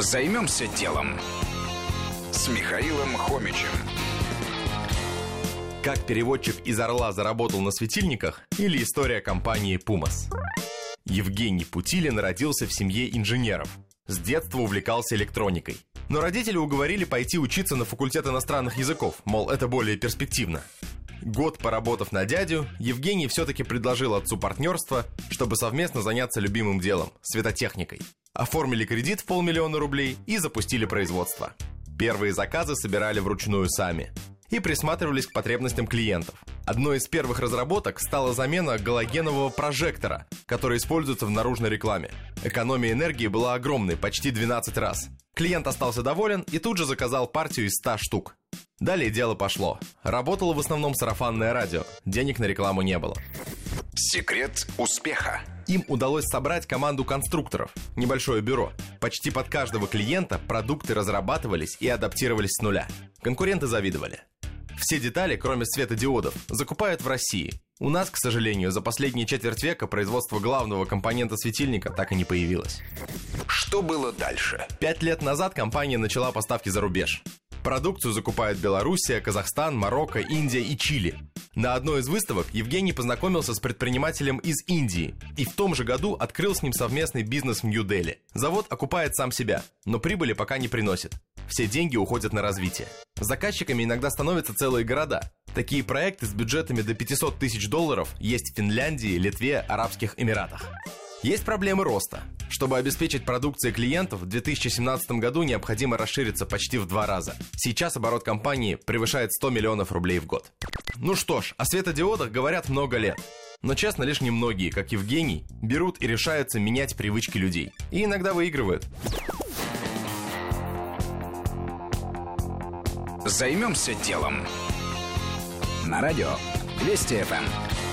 Займемся делом с Михаилом Хомичем. Как переводчик из Орла заработал на светильниках или история компании Пумас. Евгений Путилин родился в семье инженеров. С детства увлекался электроникой. Но родители уговорили пойти учиться на факультет иностранных языков, мол, это более перспективно. Год поработав на дядю, Евгений все-таки предложил отцу партнерство, чтобы совместно заняться любимым делом – светотехникой. Оформили кредит в полмиллиона рублей и запустили производство. Первые заказы собирали вручную сами и присматривались к потребностям клиентов. Одной из первых разработок стала замена галогенового прожектора, который используется в наружной рекламе. Экономия энергии была огромной, почти 12 раз. Клиент остался доволен и тут же заказал партию из 100 штук. Далее дело пошло. Работало в основном сарафанное радио. Денег на рекламу не было. Секрет успеха. Им удалось собрать команду конструкторов, небольшое бюро. Почти под каждого клиента продукты разрабатывались и адаптировались с нуля. Конкуренты завидовали. Все детали, кроме светодиодов, закупают в России. У нас, к сожалению, за последние четверть века производство главного компонента светильника так и не появилось. Что было дальше? Пять лет назад компания начала поставки за рубеж. Продукцию закупают Белоруссия, Казахстан, Марокко, Индия и Чили. На одной из выставок Евгений познакомился с предпринимателем из Индии и в том же году открыл с ним совместный бизнес в Нью-Дели. Завод окупает сам себя, но прибыли пока не приносит. Все деньги уходят на развитие. Заказчиками иногда становятся целые города. Такие проекты с бюджетами до 500 тысяч долларов есть в Финляндии, Литве, Арабских Эмиратах. Есть проблемы роста. Чтобы обеспечить продукцией клиентов, в 2017 году необходимо расшириться почти в два раза. Сейчас оборот компании превышает 100 миллионов рублей в год. Ну что ж, о светодиодах говорят много лет. Но честно, лишь немногие, как Евгений, берут и решаются менять привычки людей. И иногда выигрывают. Займемся делом. На радио Вести ФМ.